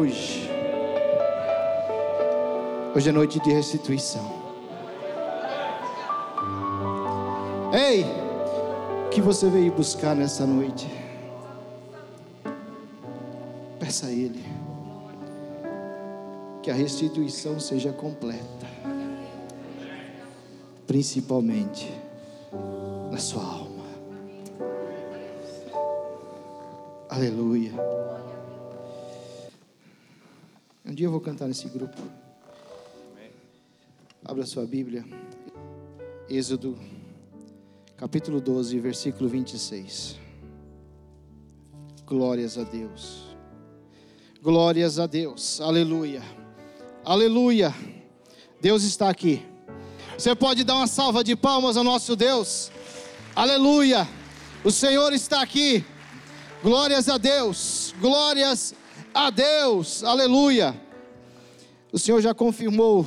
hoje. Hoje é noite de restituição. Ei, o que você veio buscar nessa noite? Peça a Ele que a restituição seja completa, principalmente na sua alma. Aleluia. Dia eu vou cantar nesse grupo. Abra sua Bíblia. Êxodo, capítulo 12, versículo 26. Glórias a Deus. Glórias a Deus. Aleluia. Aleluia. Deus está aqui. Você pode dar uma salva de palmas ao nosso Deus. Aleluia. O Senhor está aqui. Glórias a Deus. Glórias a Deus. Aleluia. O Senhor já confirmou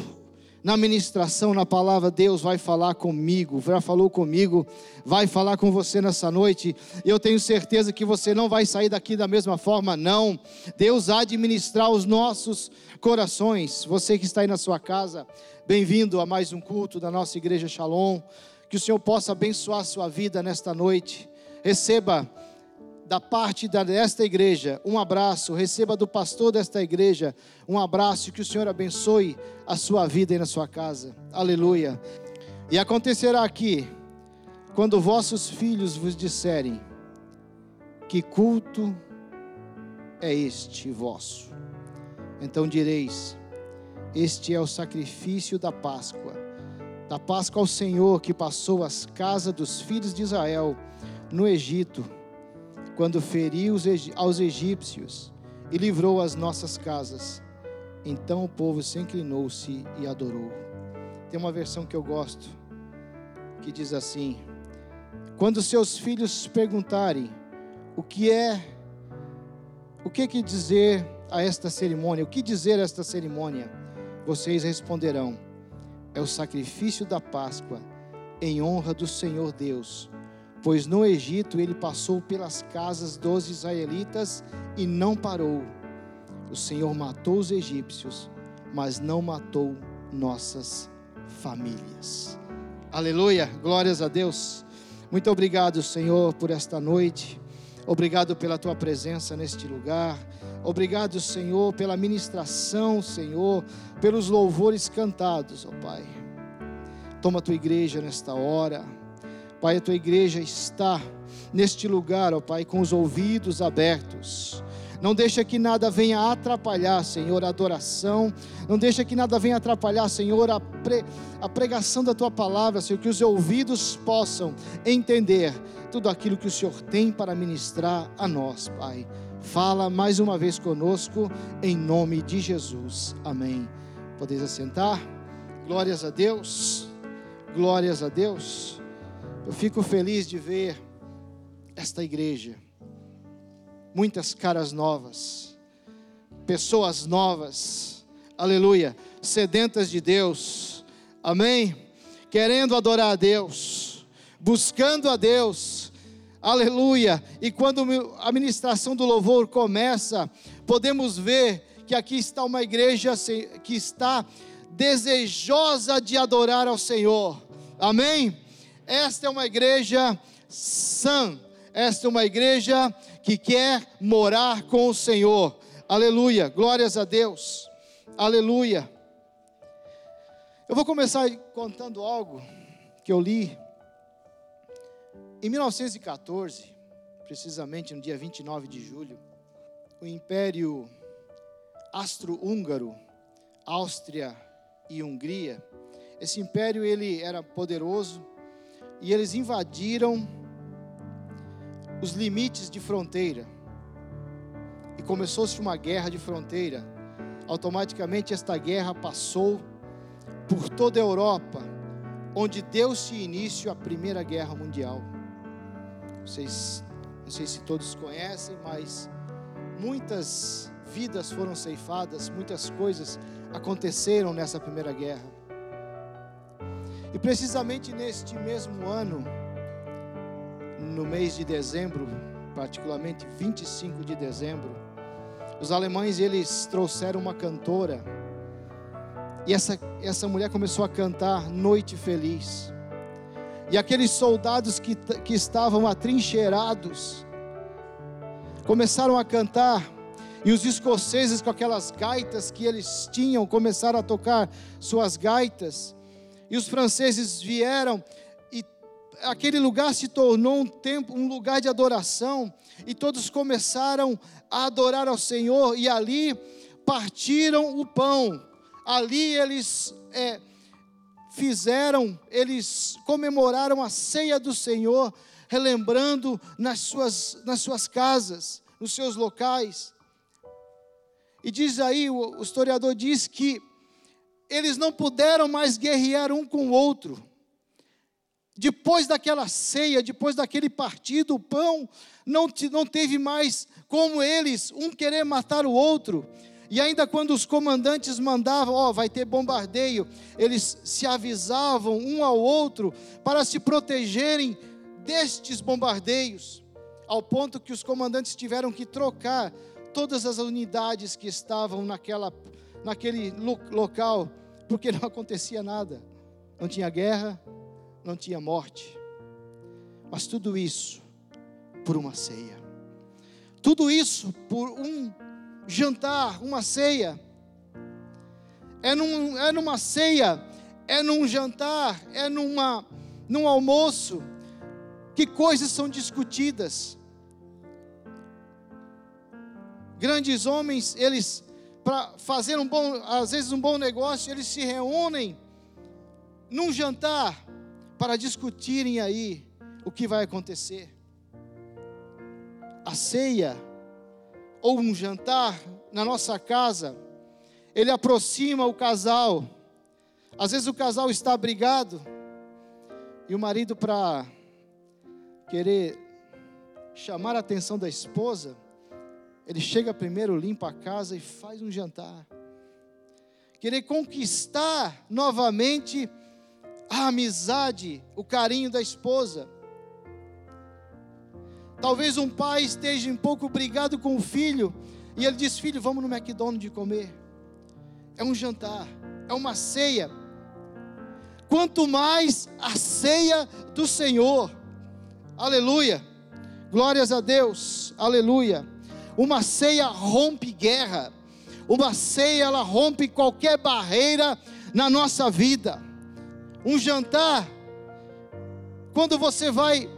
na ministração, na palavra, Deus vai falar comigo, já falou comigo, vai falar com você nessa noite. Eu tenho certeza que você não vai sair daqui da mesma forma, não. Deus há de ministrar os nossos corações. Você que está aí na sua casa, bem-vindo a mais um culto da nossa igreja Shalom. Que o Senhor possa abençoar a sua vida nesta noite. Receba da parte desta igreja, um abraço. Receba do pastor desta igreja um abraço. Que o Senhor abençoe a sua vida e na sua casa. Aleluia. E acontecerá aqui, quando vossos filhos vos disserem: Que culto é este vosso? Então direis: Este é o sacrifício da Páscoa, da Páscoa ao Senhor que passou as casas dos filhos de Israel no Egito quando feriu aos egípcios e livrou as nossas casas. Então o povo se inclinou-se e adorou. Tem uma versão que eu gosto, que diz assim: Quando seus filhos perguntarem o que é, o que que dizer a esta cerimônia, o que dizer a esta cerimônia, vocês responderão: É o sacrifício da Páscoa em honra do Senhor Deus Pois no Egito ele passou pelas casas dos israelitas e não parou. O Senhor matou os egípcios, mas não matou nossas famílias. Aleluia, glórias a Deus. Muito obrigado, Senhor, por esta noite. Obrigado pela tua presença neste lugar. Obrigado, Senhor, pela ministração, Senhor, pelos louvores cantados, ó Pai. Toma a tua igreja nesta hora. Pai, a tua igreja está neste lugar, ó Pai, com os ouvidos abertos. Não deixa que nada venha atrapalhar, Senhor, a adoração. Não deixa que nada venha atrapalhar, Senhor, a, pre, a pregação da tua palavra, Senhor, que os ouvidos possam entender tudo aquilo que o Senhor tem para ministrar a nós, Pai. Fala mais uma vez conosco, em nome de Jesus. Amém. Podeis assentar. Glórias a Deus. Glórias a Deus. Eu fico feliz de ver esta igreja, muitas caras novas, pessoas novas, aleluia, sedentas de Deus, amém? Querendo adorar a Deus, buscando a Deus, aleluia. E quando a ministração do louvor começa, podemos ver que aqui está uma igreja que está desejosa de adorar ao Senhor, amém? Esta é uma igreja sã, esta é uma igreja que quer morar com o Senhor. Aleluia, glórias a Deus. Aleluia. Eu vou começar contando algo que eu li em 1914, precisamente no dia 29 de julho, o Império Astro-Húngaro, Áustria e Hungria, esse império ele era poderoso, e eles invadiram os limites de fronteira. E começou-se uma guerra de fronteira. Automaticamente esta guerra passou por toda a Europa, onde deu-se início à Primeira Guerra Mundial. Vocês, não sei se todos conhecem, mas muitas vidas foram ceifadas, muitas coisas aconteceram nessa Primeira Guerra. E precisamente neste mesmo ano, no mês de dezembro, particularmente 25 de dezembro, Os alemães eles trouxeram uma cantora e essa, essa mulher começou a cantar Noite Feliz. E aqueles soldados que, que estavam atrincheirados começaram a cantar. E os escoceses, com aquelas gaitas que eles tinham, começaram a tocar suas gaitas. E os franceses vieram e aquele lugar se tornou um tempo, um lugar de adoração. E todos começaram a adorar ao Senhor. E ali partiram o pão ali eles é, fizeram, eles comemoraram a ceia do Senhor, relembrando nas suas, nas suas casas, nos seus locais. E diz aí, o, o historiador diz que eles não puderam mais guerrear um com o outro. Depois daquela ceia, depois daquele partido, o pão não, não teve mais como eles, um querer matar o outro. E ainda quando os comandantes mandavam, ó, oh, vai ter bombardeio, eles se avisavam um ao outro para se protegerem destes bombardeios, ao ponto que os comandantes tiveram que trocar todas as unidades que estavam naquela, naquele local, porque não acontecia nada, não tinha guerra, não tinha morte, mas tudo isso por uma ceia, tudo isso por um jantar, uma ceia. É, num, é numa ceia, é num jantar, é numa, num almoço, que coisas são discutidas. Grandes homens, eles, para fazer um bom, às vezes um bom negócio, eles se reúnem num jantar para discutirem aí o que vai acontecer. A ceia ou um jantar na nossa casa, ele aproxima o casal. Às vezes o casal está brigado e o marido, para querer chamar a atenção da esposa, ele chega primeiro, limpa a casa e faz um jantar. Querer conquistar novamente a amizade, o carinho da esposa. Talvez um pai esteja um pouco brigado com o filho e ele diz: Filho, vamos no McDonald's comer. É um jantar, é uma ceia. Quanto mais a ceia do Senhor, aleluia, glórias a Deus, aleluia. Uma ceia rompe guerra, uma ceia ela rompe qualquer barreira na nossa vida. Um jantar, quando você vai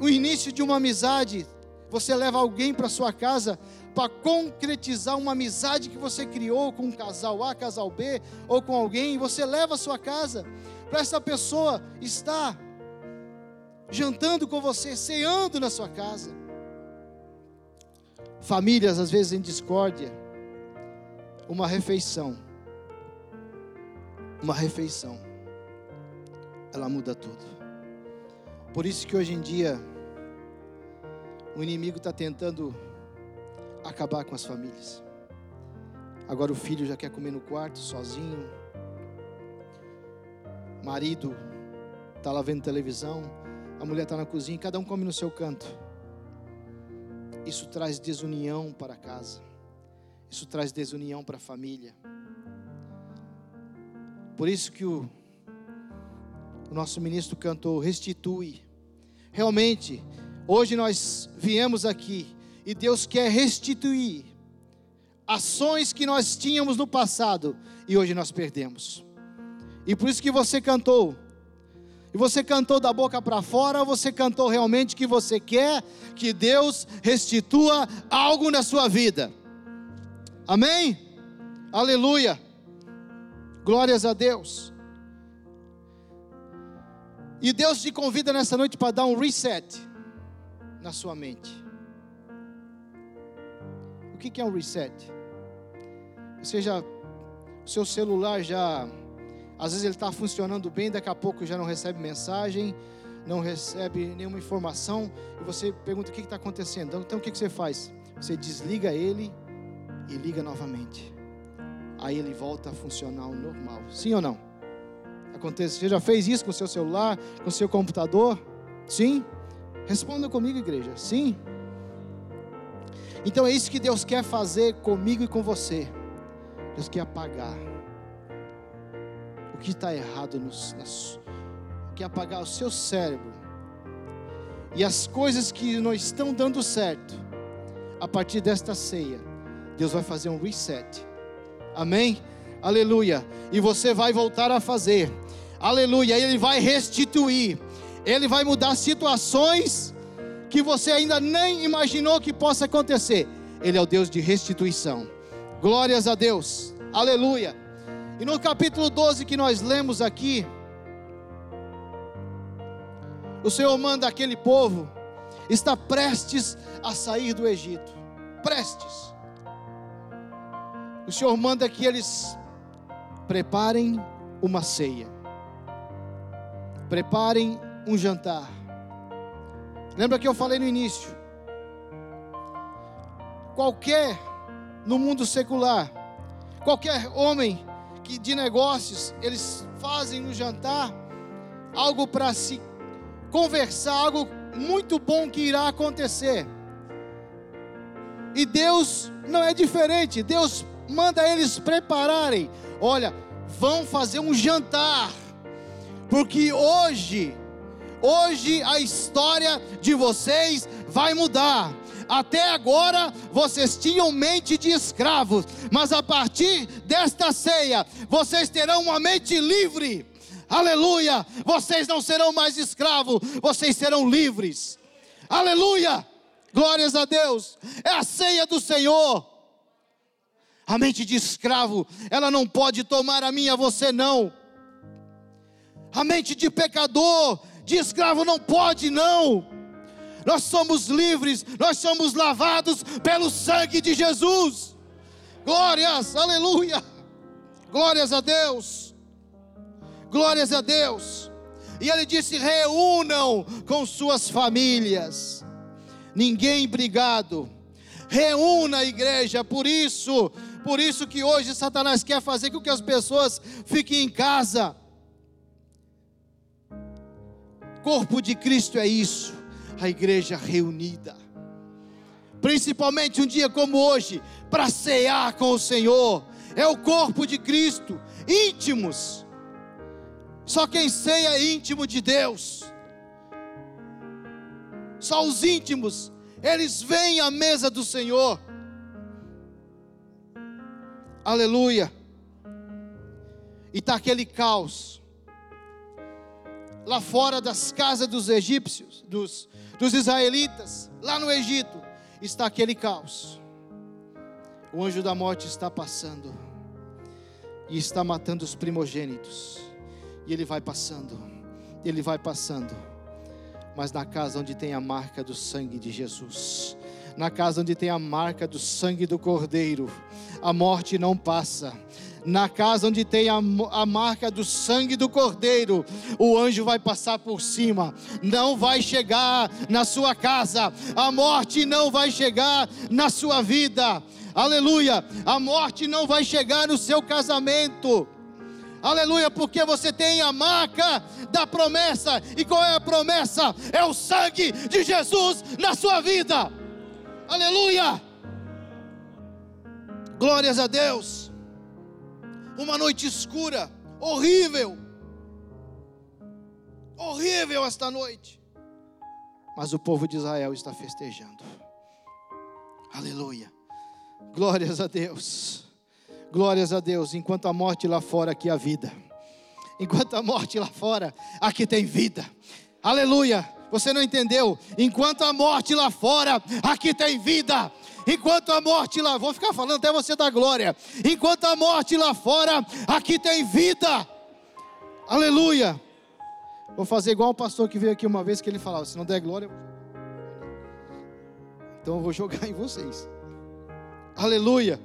o início de uma amizade. Você leva alguém para sua casa para concretizar uma amizade que você criou com um casal A, casal B, ou com alguém, você leva a sua casa para essa pessoa estar jantando com você, ceando na sua casa. Famílias às vezes em discórdia. Uma refeição. Uma refeição. Ela muda tudo. Por isso que hoje em dia o inimigo está tentando acabar com as famílias. Agora o filho já quer comer no quarto, sozinho. Marido está lá vendo televisão. A mulher está na cozinha, cada um come no seu canto. Isso traz desunião para a casa. Isso traz desunião para a família. Por isso que o, o nosso ministro cantou: restitui. Realmente, Hoje nós viemos aqui e Deus quer restituir ações que nós tínhamos no passado e hoje nós perdemos. E por isso que você cantou. E você cantou da boca para fora, ou você cantou realmente que você quer que Deus restitua algo na sua vida. Amém? Aleluia. Glórias a Deus. E Deus te convida nessa noite para dar um reset na sua mente. O que é um reset? Você já, o seu celular já, às vezes ele está funcionando bem, daqui a pouco já não recebe mensagem, não recebe nenhuma informação, e você pergunta o que está acontecendo. Então o que, que você faz? Você desliga ele e liga novamente. Aí ele volta a funcionar ao normal. Sim ou não? Acontece. Você já fez isso com o seu celular, com o seu computador? Sim? Responda comigo, igreja. Sim. Então é isso que Deus quer fazer comigo e com você. Deus quer apagar que está errado nos, nas, quer apagar o seu cérebro e as coisas que não estão dando certo. A partir desta ceia, Deus vai fazer um reset. Amém? Aleluia. E você vai voltar a fazer. Aleluia. Ele vai restituir. Ele vai mudar situações que você ainda nem imaginou que possa acontecer. Ele é o Deus de restituição. Glórias a Deus. Aleluia. E no capítulo 12 que nós lemos aqui, o Senhor manda aquele povo está prestes a sair do Egito. Prestes. O Senhor manda que eles preparem uma ceia. Preparem um jantar. Lembra que eu falei no início? Qualquer no mundo secular, qualquer homem que de negócios, eles fazem no jantar algo para se conversar, algo muito bom que irá acontecer. E Deus não é diferente. Deus manda eles prepararem. Olha, vão fazer um jantar. Porque hoje Hoje a história de vocês vai mudar. Até agora vocês tinham mente de escravos, mas a partir desta ceia vocês terão uma mente livre. Aleluia! Vocês não serão mais escravos, vocês serão livres. Aleluia! Glórias a Deus. É a ceia do Senhor. A mente de escravo, ela não pode tomar a minha, você não. A mente de pecador, de escravo não pode, não. Nós somos livres, nós somos lavados pelo sangue de Jesus. Glórias, aleluia. Glórias a Deus. Glórias a Deus. E ele disse: reúnam com suas famílias. Ninguém brigado. Reúna a igreja, por isso, por isso que hoje Satanás quer fazer com que as pessoas fiquem em casa Corpo de Cristo é isso, a igreja reunida. Principalmente um dia como hoje, para cear com o Senhor, é o corpo de Cristo, íntimos. Só quem ceia é íntimo de Deus. Só os íntimos, eles vêm à mesa do Senhor. Aleluia. E está aquele caos lá fora das casas dos egípcios, dos, dos israelitas, lá no Egito, está aquele caos. O anjo da morte está passando e está matando os primogênitos. E ele vai passando, ele vai passando. Mas na casa onde tem a marca do sangue de Jesus, na casa onde tem a marca do sangue do Cordeiro, a morte não passa, na casa onde tem a, a, marca do sangue do cordeiro, o anjo vai passar por cima, não vai chegar na sua casa, a morte não vai chegar na sua vida, aleluia, a morte não vai chegar no seu casamento. Aleluia, porque você tem a marca da promessa. E qual é a promessa? É o sangue de Jesus na sua vida. Aleluia! Glórias a Deus uma noite escura, horrível, horrível esta noite. Mas o povo de Israel está festejando. Aleluia. Glórias a Deus. Glórias a Deus. Enquanto a morte lá fora, aqui a vida. Enquanto a morte lá fora, aqui tem vida. Aleluia. Você não entendeu? Enquanto a morte lá fora, aqui tem vida. Enquanto a morte lá, vou ficar falando até você dar glória. Enquanto a morte lá fora, aqui tem vida. Aleluia. Vou fazer igual o pastor que veio aqui uma vez que ele falava: se não der glória, então eu vou jogar em vocês. Aleluia.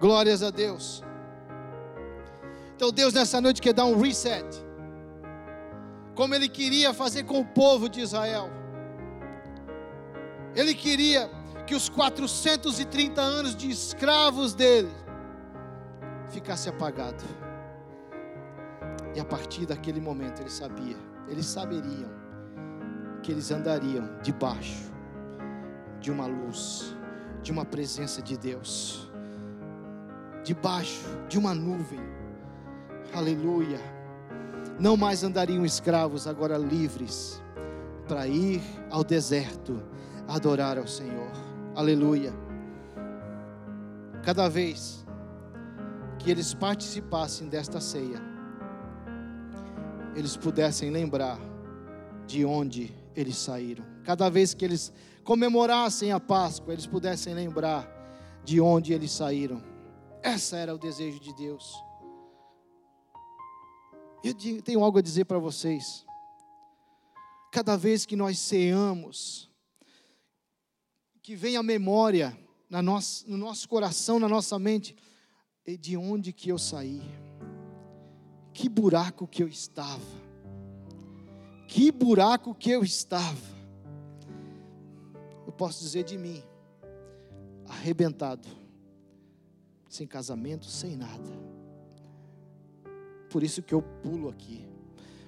Glórias a Deus. Então Deus nessa noite quer dar um reset. Como ele queria fazer com o povo de Israel. Ele queria que os 430 anos de escravos dele ficasse apagado. E a partir daquele momento ele sabia, eles saberiam que eles andariam debaixo de uma luz, de uma presença de Deus, debaixo de uma nuvem. Aleluia. Não mais andariam escravos, agora livres, para ir ao deserto adorar ao Senhor. Aleluia. Cada vez que eles participassem desta ceia, eles pudessem lembrar de onde eles saíram. Cada vez que eles comemorassem a Páscoa, eles pudessem lembrar de onde eles saíram. Essa era o desejo de Deus. Eu tenho algo a dizer para vocês. Cada vez que nós ceamos, que vem a memória na no nosso coração, na nossa mente, de onde que eu saí, que buraco que eu estava, que buraco que eu estava posso dizer de mim, arrebentado, sem casamento, sem nada. Por isso que eu pulo aqui.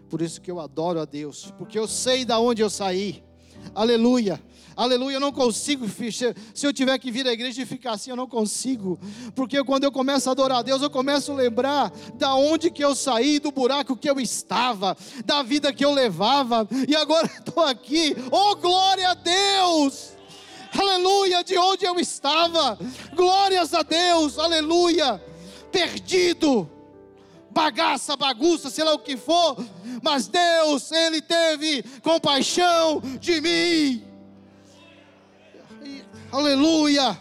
Por isso que eu adoro a Deus, porque eu sei da onde eu saí. Aleluia. Aleluia, eu não consigo, se eu tiver que vir à igreja e ficar assim, eu não consigo, porque quando eu começo a adorar a Deus, eu começo a lembrar da onde que eu saí, do buraco que eu estava, da vida que eu levava, e agora estou aqui, oh glória a Deus! aleluia, de onde eu estava, glórias a Deus, aleluia, perdido, bagaça, bagunça, sei lá o que for, mas Deus, Ele teve compaixão de mim, aleluia.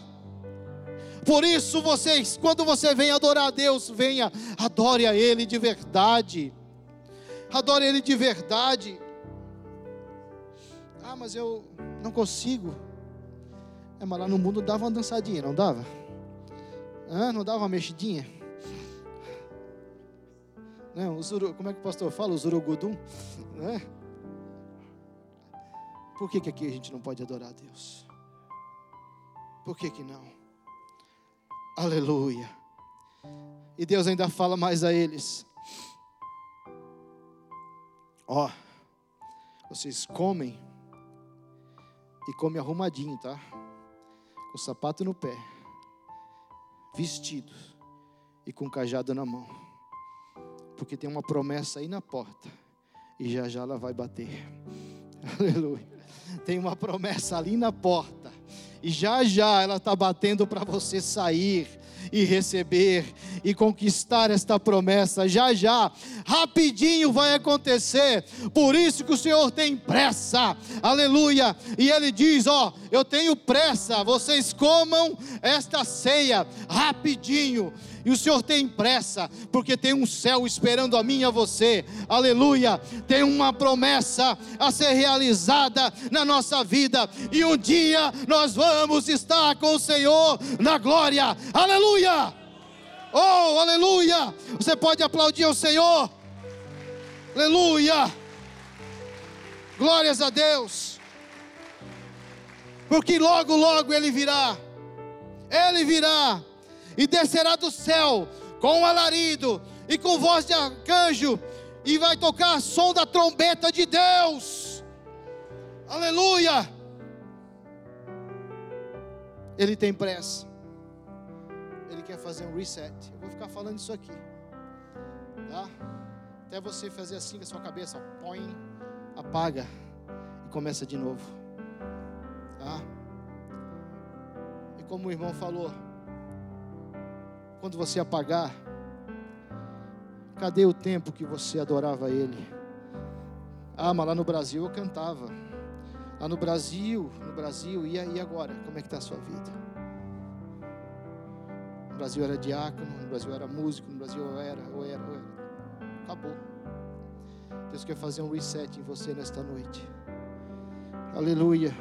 Por isso vocês, quando você vem adorar a Deus, venha, adore a Ele de verdade. Adore Ele de verdade. Ah, mas eu não consigo. É, mas lá no mundo dava uma dançadinha, não dava? Hã? Não dava uma mexidinha? Zuru, como é que o pastor fala? O zurugudum? Né? Por que, que aqui a gente não pode adorar a Deus? Por que que não? Aleluia. E Deus ainda fala mais a eles. Ó, vocês comem e comem arrumadinho, tá? com sapato no pé, vestido e com cajado na mão, porque tem uma promessa aí na porta e já já ela vai bater. Aleluia. Tem uma promessa ali na porta e já já ela está batendo para você sair e receber e conquistar esta promessa. Já já, rapidinho vai acontecer. Por isso que o Senhor tem pressa. Aleluia. E ele diz: "Ó, eu tenho pressa. Vocês comam esta ceia rapidinho." E o Senhor tem pressa, porque tem um céu esperando a mim e a você. Aleluia! Tem uma promessa a ser realizada na nossa vida. E um dia nós vamos estar com o Senhor na glória. Aleluia! Oh, aleluia! Você pode aplaudir ao Senhor. Aleluia! Glórias a Deus. Porque logo, logo ele virá. Ele virá e descerá do céu com um alarido e com voz de arcanjo, e vai tocar som da trombeta de Deus. Aleluia! Ele tem pressa. Ele quer fazer um reset. Eu vou ficar falando isso aqui. Tá? Até você fazer assim com a sua cabeça, põe, apaga e começa de novo. Tá? E como o irmão falou, quando você apagar, cadê o tempo que você adorava Ele? Ah, mas lá no Brasil eu cantava. Lá no Brasil, no Brasil, e aí agora? Como é que está a sua vida? No Brasil era diácono, no Brasil era músico, no Brasil eu era, eu era, eu era. Acabou. Deus quer fazer um reset em você nesta noite. Aleluia.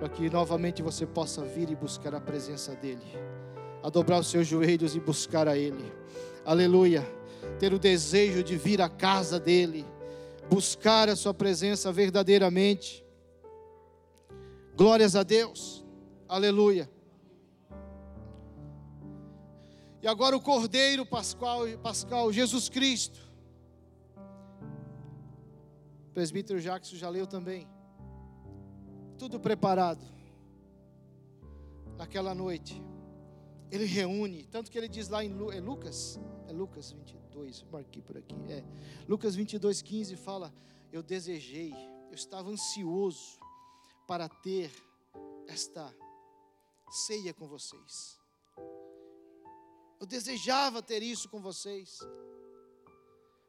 Para que novamente você possa vir e buscar a presença dEle a dobrar os seus joelhos e buscar a Ele. Aleluia. Ter o desejo de vir à casa dEle, buscar a Sua presença verdadeiramente. Glórias a Deus. Aleluia. E agora o Cordeiro Pascal, Pascal Jesus Cristo. O presbítero Jackson já leu também. Tudo preparado naquela noite, ele reúne, tanto que ele diz lá em é Lucas, é Lucas 22, marquei por aqui, é, Lucas 22, 15 fala, eu desejei, eu estava ansioso para ter esta ceia com vocês. Eu desejava ter isso com vocês.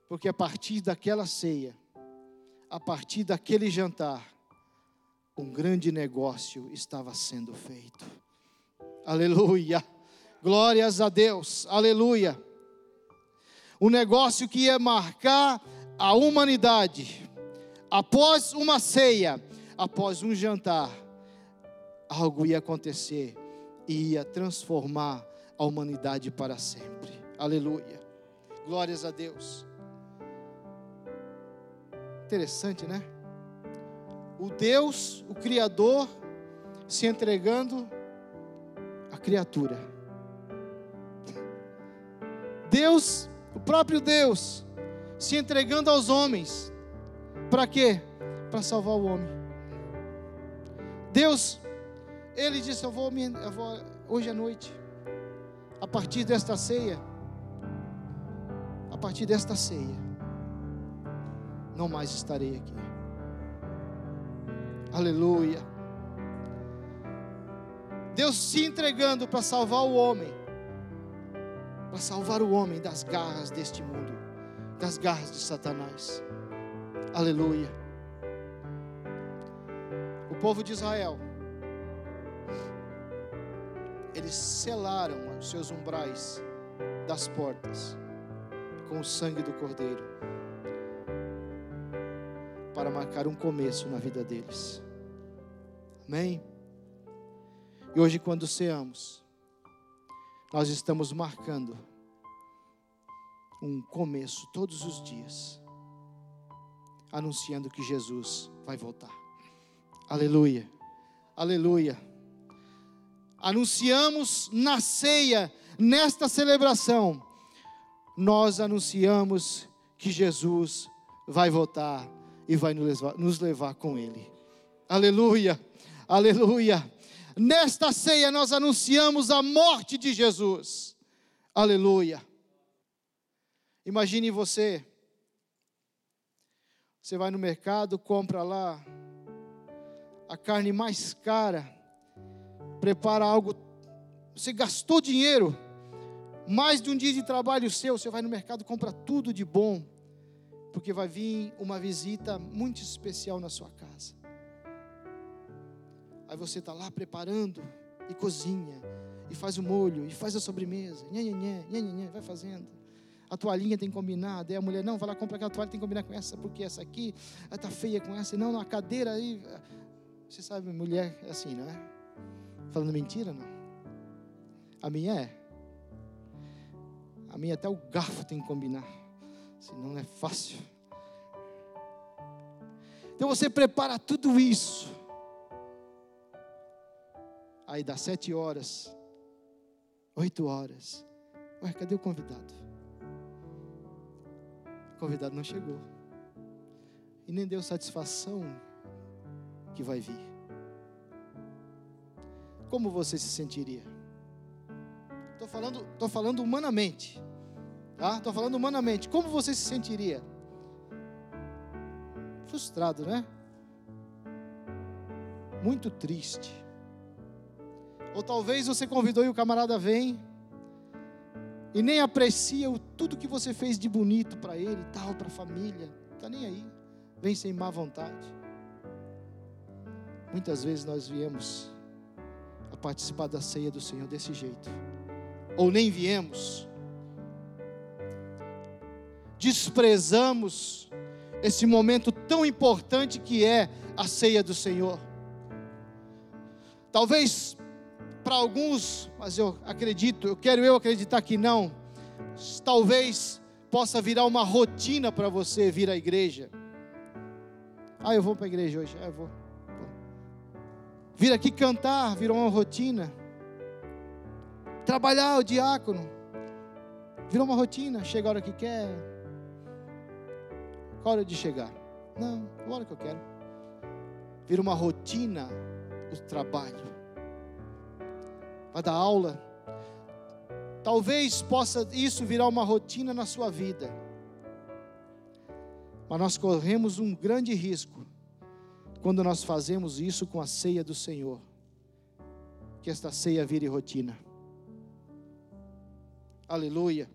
Porque a partir daquela ceia, a partir daquele jantar, um grande negócio estava sendo feito. Aleluia. Glórias a Deus. Aleluia. Um negócio que ia marcar a humanidade. Após uma ceia, após um jantar, algo ia acontecer e ia transformar a humanidade para sempre. Aleluia. Glórias a Deus. Interessante, né? O Deus, o Criador, se entregando à criatura. Deus, o próprio Deus, se entregando aos homens. Para quê? Para salvar o homem. Deus, Ele disse: Eu vou, eu vou hoje à noite, a partir desta ceia, a partir desta ceia, não mais estarei aqui. Aleluia. Deus se entregando para salvar o homem, para salvar o homem das garras deste mundo, das garras de Satanás. Aleluia. O povo de Israel, eles selaram os seus umbrais das portas com o sangue do Cordeiro para marcar um começo na vida deles. Amém? E hoje, quando ceamos, nós estamos marcando um começo todos os dias, anunciando que Jesus vai voltar. Aleluia, aleluia. Anunciamos na ceia, nesta celebração, nós anunciamos que Jesus vai voltar e vai nos levar, nos levar com Ele. Aleluia, aleluia. Nesta ceia nós anunciamos a morte de Jesus. Aleluia. Imagine você, você vai no mercado, compra lá a carne mais cara, prepara algo, você gastou dinheiro, mais de um dia de trabalho seu, você vai no mercado, compra tudo de bom, porque vai vir uma visita muito especial na sua casa. Aí você está lá preparando e cozinha, e faz o molho, e faz a sobremesa, nhê, nhê, nhê, vai fazendo. A toalhinha tem que combinar, daí a mulher, não, vai lá comprar aquela toalha, tem que combinar com essa, porque essa aqui está feia com essa, não, a cadeira aí. Você sabe, mulher é assim, não é? Falando mentira, não? A minha é. A minha até o garfo tem que combinar senão não é fácil. Então você prepara tudo isso. Aí dá sete horas, oito horas. Ué, cadê o convidado? O convidado não chegou. E nem deu satisfação que vai vir. Como você se sentiria? Estou falando, tô falando humanamente. Tá? Estou falando humanamente. Como você se sentiria? Frustrado, né? Muito triste. Ou talvez você convidou e o camarada vem e nem aprecia o tudo que você fez de bonito para ele tal, para a família. Tá nem aí. Vem sem má vontade. Muitas vezes nós viemos a participar da ceia do Senhor desse jeito. Ou nem viemos desprezamos esse momento tão importante que é a ceia do Senhor. Talvez para alguns, mas eu acredito, eu quero eu acreditar que não. Talvez possa virar uma rotina para você vir à igreja. Ah, eu vou para a igreja hoje. Ah, eu vou. Vir aqui cantar virou uma rotina. Trabalhar o diácono virou uma rotina. Chega a hora que quer, qual hora de chegar? Não, a hora que eu quero. Vira uma rotina o trabalho. Vai dar aula. Talvez possa isso virar uma rotina na sua vida. Mas nós corremos um grande risco quando nós fazemos isso com a ceia do Senhor. Que esta ceia vire rotina. Aleluia.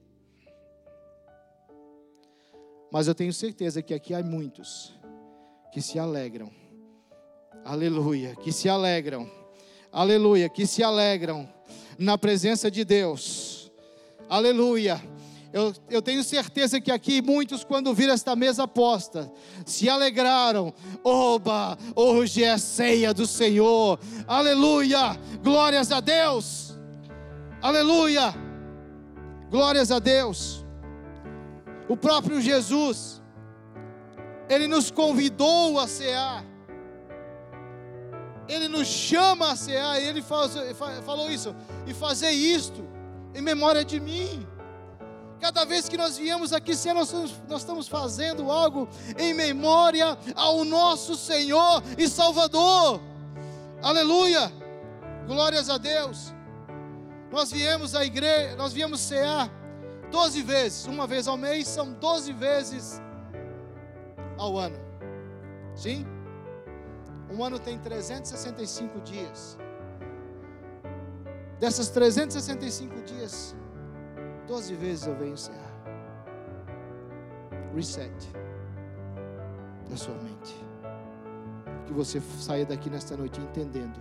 Mas eu tenho certeza que aqui há muitos que se alegram. Aleluia, que se alegram. Aleluia, que se alegram na presença de Deus. Aleluia. Eu, eu, tenho certeza que aqui muitos, quando viram esta mesa posta, se alegraram. Oba, hoje é ceia do Senhor. Aleluia, glórias a Deus. Aleluia, glórias a Deus. O próprio Jesus, Ele nos convidou a cear. Ele nos chama a cear, Ele falou isso, e fazer isto em memória de mim. Cada vez que nós viemos aqui, Senhor, nós, nós estamos fazendo algo em memória ao nosso Senhor e Salvador. Aleluia! Glórias a Deus. Nós viemos à igreja, nós viemos cear doze vezes, uma vez ao mês, são doze vezes ao ano. Sim? Um ano tem 365 dias. Dessas 365 dias, 12 vezes eu venho encerrar. Reset da sua mente. Que você saia daqui nesta noite entendendo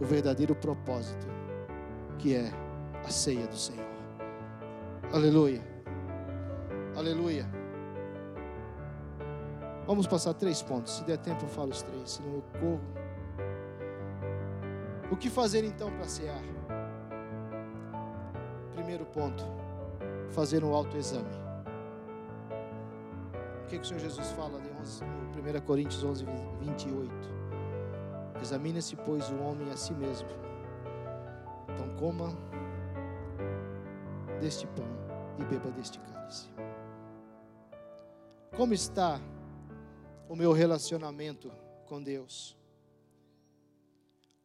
o verdadeiro propósito que é a ceia do Senhor. Aleluia. Aleluia. Vamos passar três pontos. Se der tempo, eu falo os três, senão eu corro. O que fazer então para cear? Primeiro ponto, fazer um autoexame. O que, que o Senhor Jesus fala em 1 Coríntios 11, 28? Examine-se, pois, o homem a si mesmo. Então coma deste pão e beba deste cálice. Como está o meu relacionamento com Deus?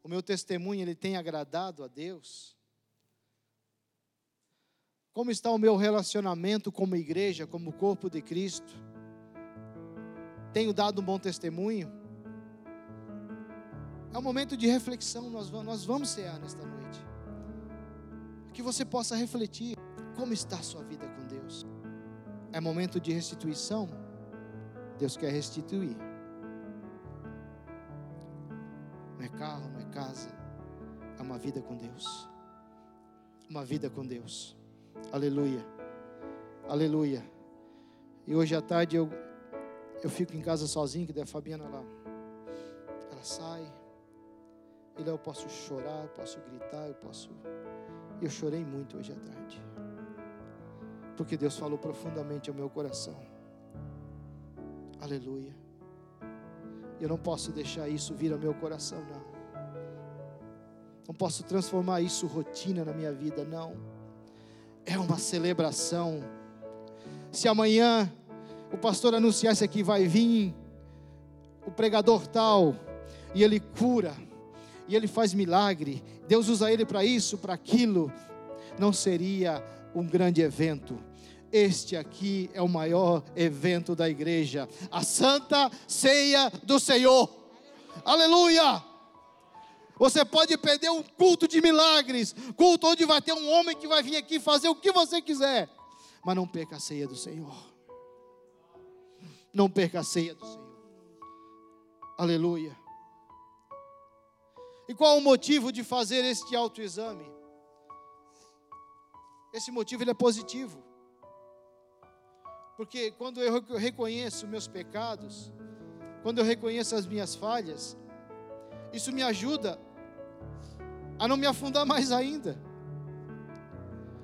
O meu testemunho ele tem agradado a Deus? Como está o meu relacionamento como igreja, como corpo de Cristo? Tenho dado um bom testemunho? É um momento de reflexão, nós vamos, nós vamos cear nesta noite. Que você possa refletir como está a sua vida com Deus. É momento de restituição? Deus quer restituir. Não é carro, não é casa, é uma vida com Deus. Uma vida com Deus. Aleluia. Aleluia. E hoje à tarde eu, eu fico em casa sozinho, que daí a Fabiana ela, ela sai. E lá eu posso chorar, eu posso gritar, eu posso. Eu chorei muito hoje à tarde. Porque Deus falou profundamente ao meu coração. Aleluia. Eu não posso deixar isso vir ao meu coração, não. Não posso transformar isso rotina na minha vida, não é uma celebração. Se amanhã o pastor anunciasse aqui vai vir o pregador tal e ele cura e ele faz milagre, Deus usa ele para isso, para aquilo, não seria um grande evento. Este aqui é o maior evento da igreja, a Santa Ceia do Senhor. Aleluia! Você pode perder um culto de milagres, culto onde vai ter um homem que vai vir aqui fazer o que você quiser, mas não perca a ceia do Senhor. Não perca a ceia do Senhor. Aleluia. E qual o motivo de fazer este autoexame? Esse motivo ele é positivo. Porque quando eu reconheço meus pecados, quando eu reconheço as minhas falhas, isso me ajuda a não me afundar mais ainda.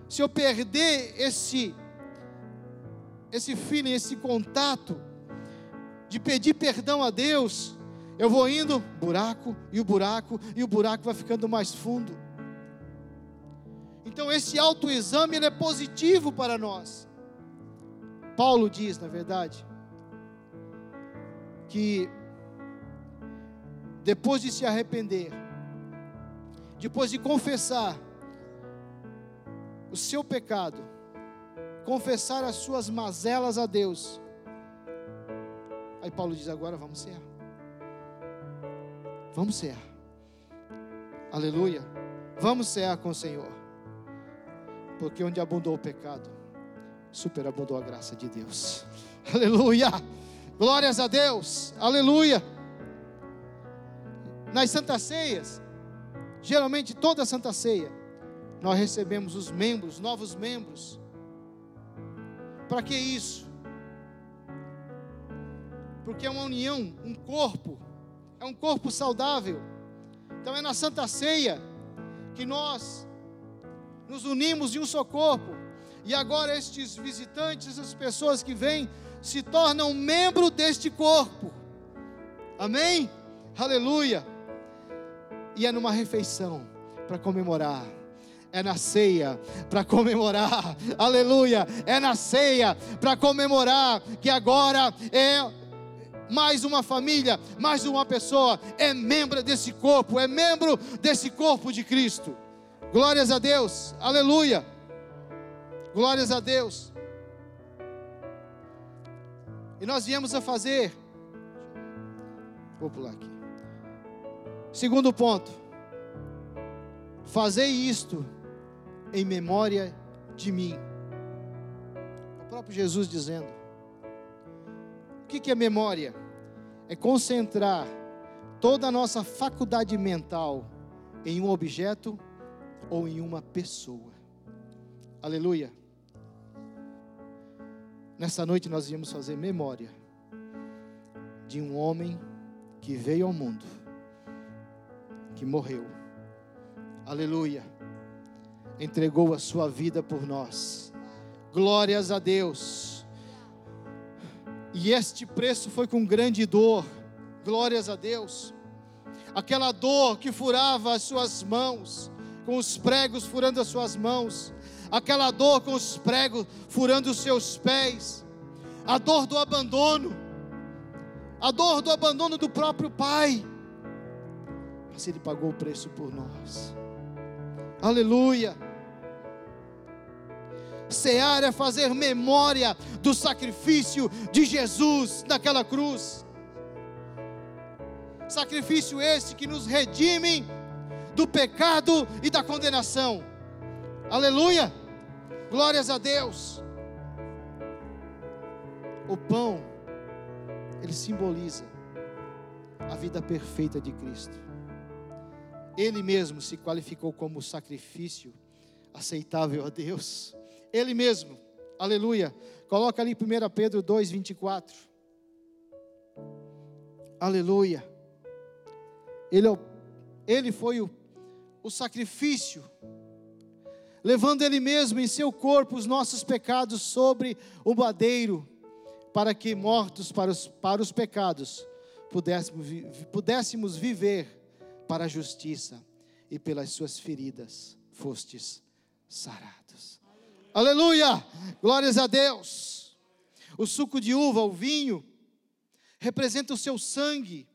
Se eu perder esse esse feeling, esse contato de pedir perdão a Deus, eu vou indo buraco e o buraco e o buraco vai ficando mais fundo. Então esse autoexame ele é positivo para nós. Paulo diz, na verdade, que depois de se arrepender, depois de confessar o seu pecado, confessar as suas mazelas a Deus, aí Paulo diz: agora vamos ser. Vamos ser. Aleluia. Vamos cear com o Senhor. Porque onde abundou o pecado, superabundou a graça de Deus. Aleluia. Glórias a Deus. Aleluia. Nas santas ceias, geralmente toda santa ceia, nós recebemos os membros, novos membros. Para que isso? Porque é uma união, um corpo, é um corpo saudável. Então é na santa ceia que nós nos unimos em um só corpo. E agora estes visitantes, essas pessoas que vêm, se tornam membro deste corpo. Amém? Aleluia. E é numa refeição para comemorar. É na ceia para comemorar, aleluia. É na ceia para comemorar que agora é mais uma família, mais uma pessoa, é membro desse corpo, é membro desse corpo de Cristo. Glórias a Deus, aleluia. Glórias a Deus. E nós viemos a fazer. Vou pular aqui. Segundo ponto. Fazei isto em memória de mim. O próprio Jesus dizendo. O que é memória? É concentrar toda a nossa faculdade mental em um objeto ou em uma pessoa. Aleluia. Nessa noite nós íamos fazer memória de um homem que veio ao mundo, que morreu. Aleluia. Entregou a sua vida por nós. Glórias a Deus. E este preço foi com grande dor. Glórias a Deus. Aquela dor que furava as suas mãos, com os pregos furando as suas mãos, aquela dor com os pregos furando os seus pés, a dor do abandono, a dor do abandono do próprio pai. Mas ele pagou o preço por nós. Aleluia. Cear é fazer memória do sacrifício de Jesus naquela cruz. Sacrifício esse que nos redime do pecado e da condenação. Aleluia! Glórias a Deus. O pão, ele simboliza a vida perfeita de Cristo. Ele mesmo se qualificou como sacrifício aceitável a Deus. Ele mesmo, aleluia. Coloca ali 1 Pedro 2, 24. Aleluia. Ele, é ele foi o o sacrifício, levando Ele mesmo em seu corpo os nossos pecados sobre o madeiro, para que, mortos para os, para os pecados, pudéssemos, pudéssemos viver para a justiça, e pelas suas feridas fostes sarados. Aleluia! Aleluia! Glórias a Deus! O suco de uva, o vinho, representa o seu sangue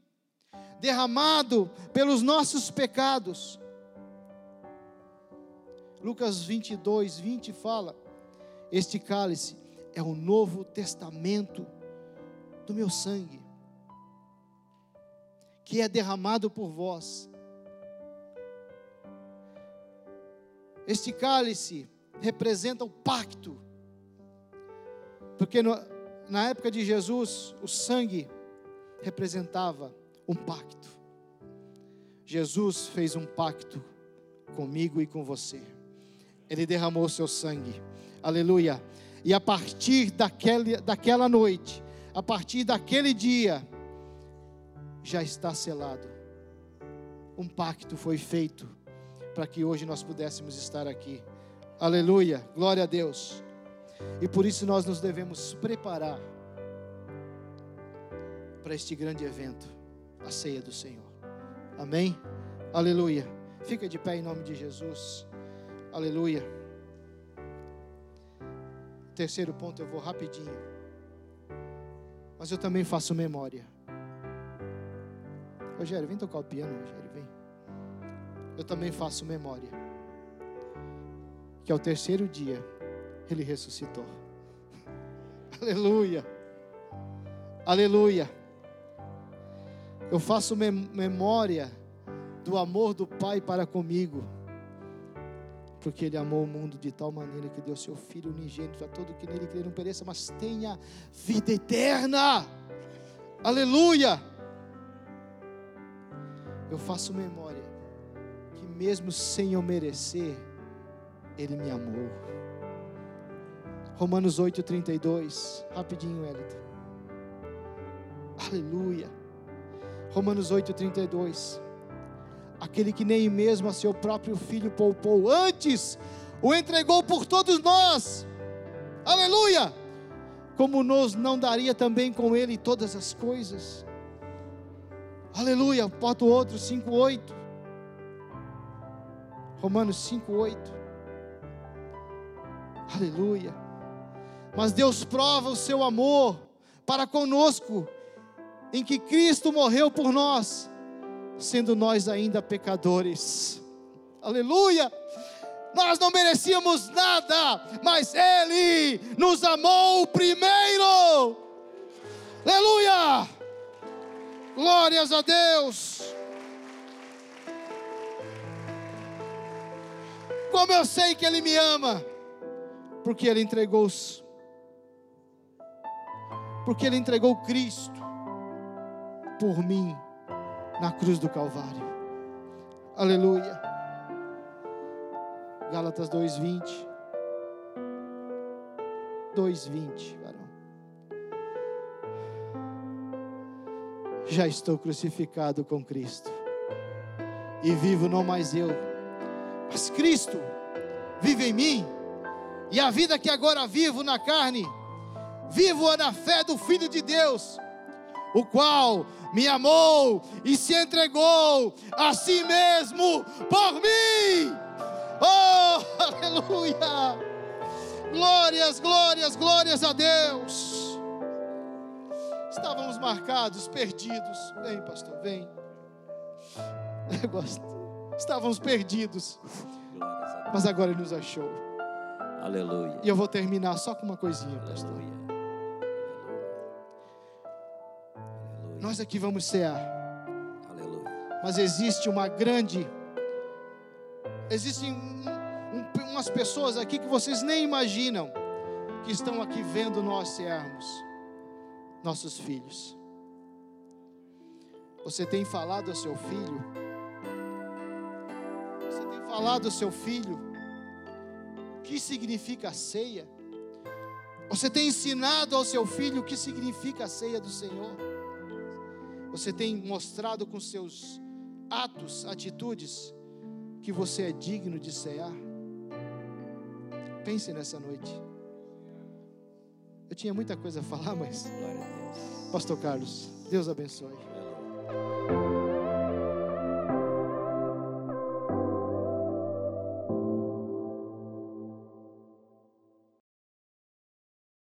derramado pelos nossos pecados Lucas 22, 20 fala: Este cálice é o novo testamento do meu sangue, que é derramado por vós. Este cálice representa o pacto, porque no, na época de Jesus, o sangue representava um pacto. Jesus fez um pacto comigo e com você. Ele derramou seu sangue. Aleluia. E a partir daquele, daquela noite, a partir daquele dia, já está selado. Um pacto foi feito para que hoje nós pudéssemos estar aqui. Aleluia. Glória a Deus. E por isso nós nos devemos preparar para este grande evento, a ceia do Senhor. Amém? Aleluia. Fica de pé em nome de Jesus. Aleluia. Terceiro ponto, eu vou rapidinho. Mas eu também faço memória. Rogério, vem tocar o piano, Rogério, vem. eu também faço memória que ao terceiro dia ele ressuscitou. Aleluia. Aleluia. Eu faço memória do amor do Pai para comigo, porque Ele amou o mundo de tal maneira que deu seu Filho unigênito a todo que nele crê não pereça, mas tenha vida eterna. Aleluia. Eu faço memória que mesmo sem eu merecer, Ele me amou. Romanos 8,32. Rapidinho, Elito. Aleluia. Romanos 8,32. Aquele que nem mesmo a seu próprio filho poupou, antes o entregou por todos nós. Aleluia! Como nos não daria também com ele todas as coisas. Aleluia. Bota o outro, 5,8. Romanos 5,8. Aleluia. Mas Deus prova o seu amor para conosco, em que Cristo morreu por nós, sendo nós ainda pecadores. Aleluia! Nós não merecíamos nada, mas Ele nos amou primeiro. Aleluia! Glórias a Deus. Como eu sei que Ele me ama, porque Ele entregou porque Ele entregou Cristo por mim na cruz do Calvário. Aleluia. Gálatas 2:20. 2:20, varão. Já estou crucificado com Cristo. E vivo não mais eu, mas Cristo vive em mim. E a vida que agora vivo na carne, vivo na fé do Filho de Deus, o qual me amou e se entregou a si mesmo por mim. Oh, aleluia! Glórias, glórias, glórias a Deus. Estávamos marcados, perdidos. Vem, pastor, vem. Estávamos perdidos. Mas agora ele nos achou. Aleluia. E eu vou terminar só com uma coisinha, pastor. Aleluia. Nós aqui vamos cear. Aleluia. Mas existe uma grande. Existem um, um, umas pessoas aqui que vocês nem imaginam que estão aqui vendo nós cearmos nossos filhos. Você tem falado ao seu filho? Você tem falado ao seu filho o que significa a ceia? Você tem ensinado ao seu filho o que significa a ceia do Senhor? Você tem mostrado com seus atos, atitudes, que você é digno de cear? Pense nessa noite. Eu tinha muita coisa a falar, mas. Glória a Deus. Pastor Carlos, Deus abençoe.